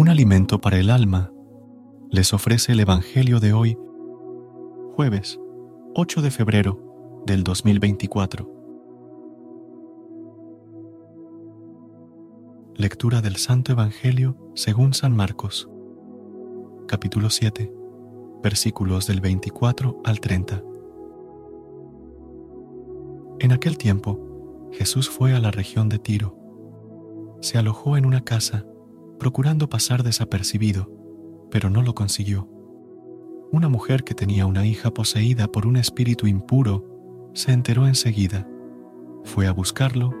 Un alimento para el alma les ofrece el Evangelio de hoy, jueves 8 de febrero del 2024. Lectura del Santo Evangelio según San Marcos, capítulo 7, versículos del 24 al 30. En aquel tiempo, Jesús fue a la región de Tiro. Se alojó en una casa procurando pasar desapercibido, pero no lo consiguió. Una mujer que tenía una hija poseída por un espíritu impuro se enteró enseguida, fue a buscarlo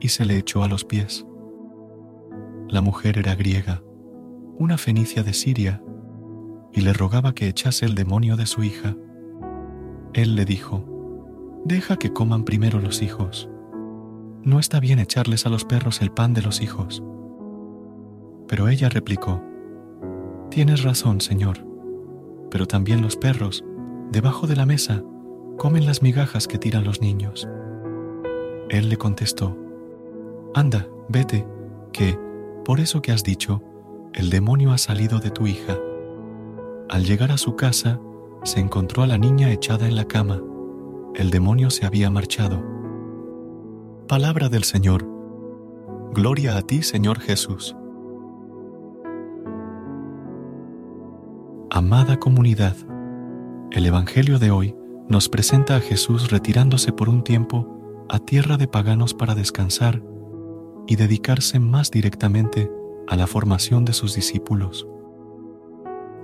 y se le echó a los pies. La mujer era griega, una fenicia de Siria, y le rogaba que echase el demonio de su hija. Él le dijo, Deja que coman primero los hijos. No está bien echarles a los perros el pan de los hijos. Pero ella replicó, Tienes razón, Señor, pero también los perros, debajo de la mesa, comen las migajas que tiran los niños. Él le contestó, Anda, vete, que, por eso que has dicho, el demonio ha salido de tu hija. Al llegar a su casa, se encontró a la niña echada en la cama. El demonio se había marchado. Palabra del Señor. Gloria a ti, Señor Jesús. Amada comunidad, el Evangelio de hoy nos presenta a Jesús retirándose por un tiempo a tierra de paganos para descansar y dedicarse más directamente a la formación de sus discípulos.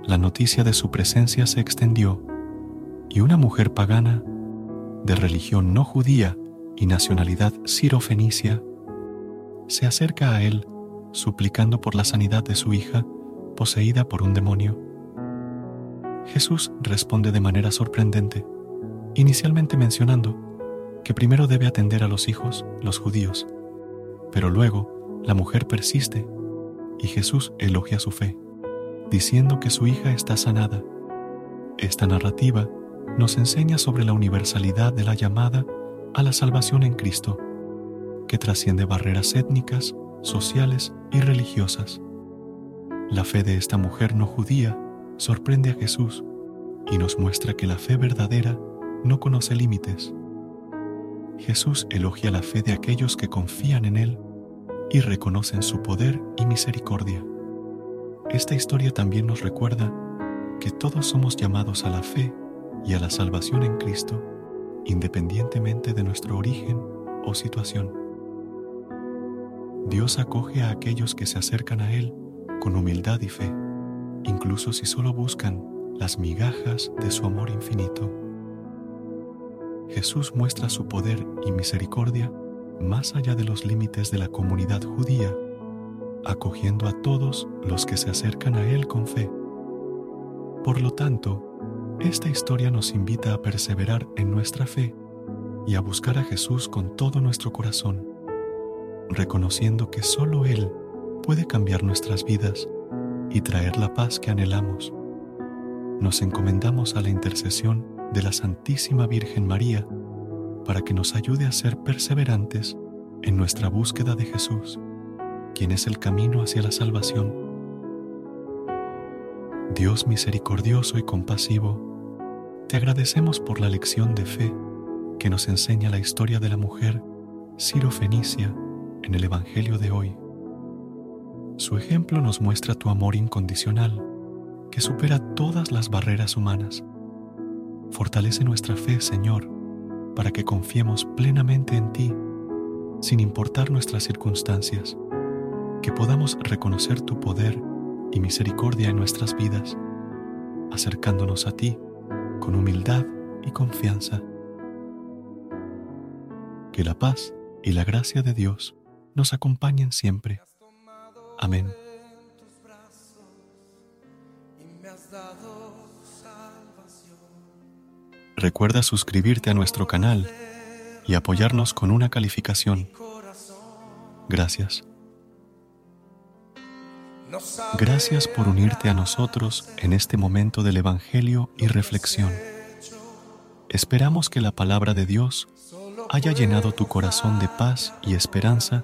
La noticia de su presencia se extendió y una mujer pagana, de religión no judía y nacionalidad sirofenicia, se acerca a él suplicando por la sanidad de su hija poseída por un demonio. Jesús responde de manera sorprendente, inicialmente mencionando que primero debe atender a los hijos, los judíos, pero luego la mujer persiste y Jesús elogia su fe, diciendo que su hija está sanada. Esta narrativa nos enseña sobre la universalidad de la llamada a la salvación en Cristo, que trasciende barreras étnicas, sociales y religiosas. La fe de esta mujer no judía sorprende a Jesús y nos muestra que la fe verdadera no conoce límites. Jesús elogia la fe de aquellos que confían en Él y reconocen su poder y misericordia. Esta historia también nos recuerda que todos somos llamados a la fe y a la salvación en Cristo, independientemente de nuestro origen o situación. Dios acoge a aquellos que se acercan a Él con humildad y fe incluso si solo buscan las migajas de su amor infinito. Jesús muestra su poder y misericordia más allá de los límites de la comunidad judía, acogiendo a todos los que se acercan a Él con fe. Por lo tanto, esta historia nos invita a perseverar en nuestra fe y a buscar a Jesús con todo nuestro corazón, reconociendo que solo Él puede cambiar nuestras vidas y traer la paz que anhelamos. Nos encomendamos a la intercesión de la Santísima Virgen María para que nos ayude a ser perseverantes en nuestra búsqueda de Jesús, quien es el camino hacia la salvación. Dios misericordioso y compasivo, te agradecemos por la lección de fe que nos enseña la historia de la mujer Ciro Fenicia en el Evangelio de hoy. Su ejemplo nos muestra tu amor incondicional, que supera todas las barreras humanas. Fortalece nuestra fe, Señor, para que confiemos plenamente en ti, sin importar nuestras circunstancias, que podamos reconocer tu poder y misericordia en nuestras vidas, acercándonos a ti con humildad y confianza. Que la paz y la gracia de Dios nos acompañen siempre. Amén. Recuerda suscribirte a nuestro canal y apoyarnos con una calificación. Gracias. Gracias por unirte a nosotros en este momento del Evangelio y reflexión. Esperamos que la palabra de Dios haya llenado tu corazón de paz y esperanza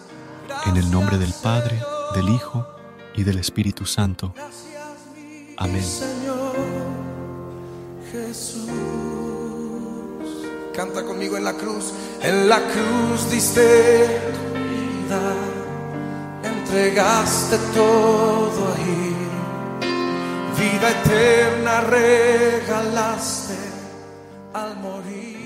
en el nombre del Padre, del Hijo y del Espíritu Santo. Amén. Jesús. Canta conmigo en la cruz. En la cruz diste tu vida, entregaste todo ahí. Vida eterna regalaste al morir.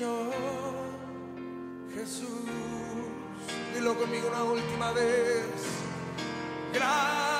Señor Jesús. Dilo conmigo una última vez. Gracias.